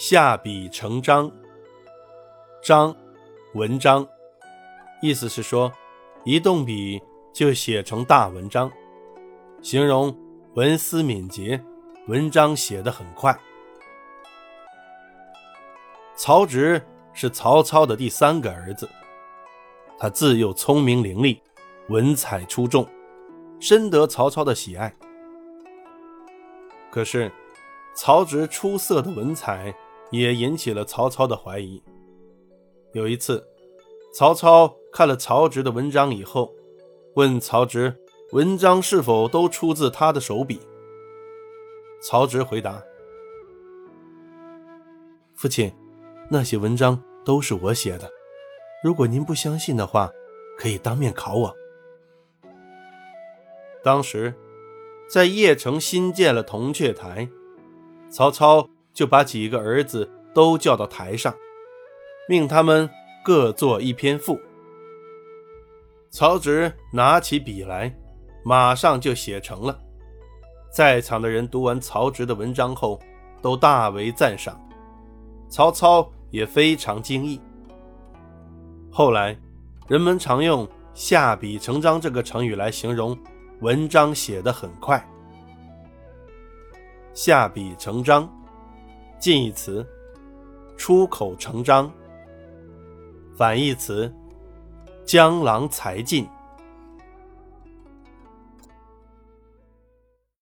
下笔成章，章，文章，意思是说，一动笔就写成大文章，形容文思敏捷，文章写得很快。曹植是曹操的第三个儿子，他自幼聪明伶俐，文采出众，深得曹操的喜爱。可是，曹植出色的文采。也引起了曹操的怀疑。有一次，曹操看了曹植的文章以后，问曹植：“文章是否都出自他的手笔？”曹植回答：“父亲，那些文章都是我写的。如果您不相信的话，可以当面考我。”当时，在邺城新建了铜雀台，曹操。就把几个儿子都叫到台上，命他们各作一篇赋。曹植拿起笔来，马上就写成了。在场的人读完曹植的文章后，都大为赞赏，曹操也非常惊异。后来，人们常用“下笔成章”这个成语来形容文章写得很快。下笔成章。近义词：出口成章。反义词：江郎才尽。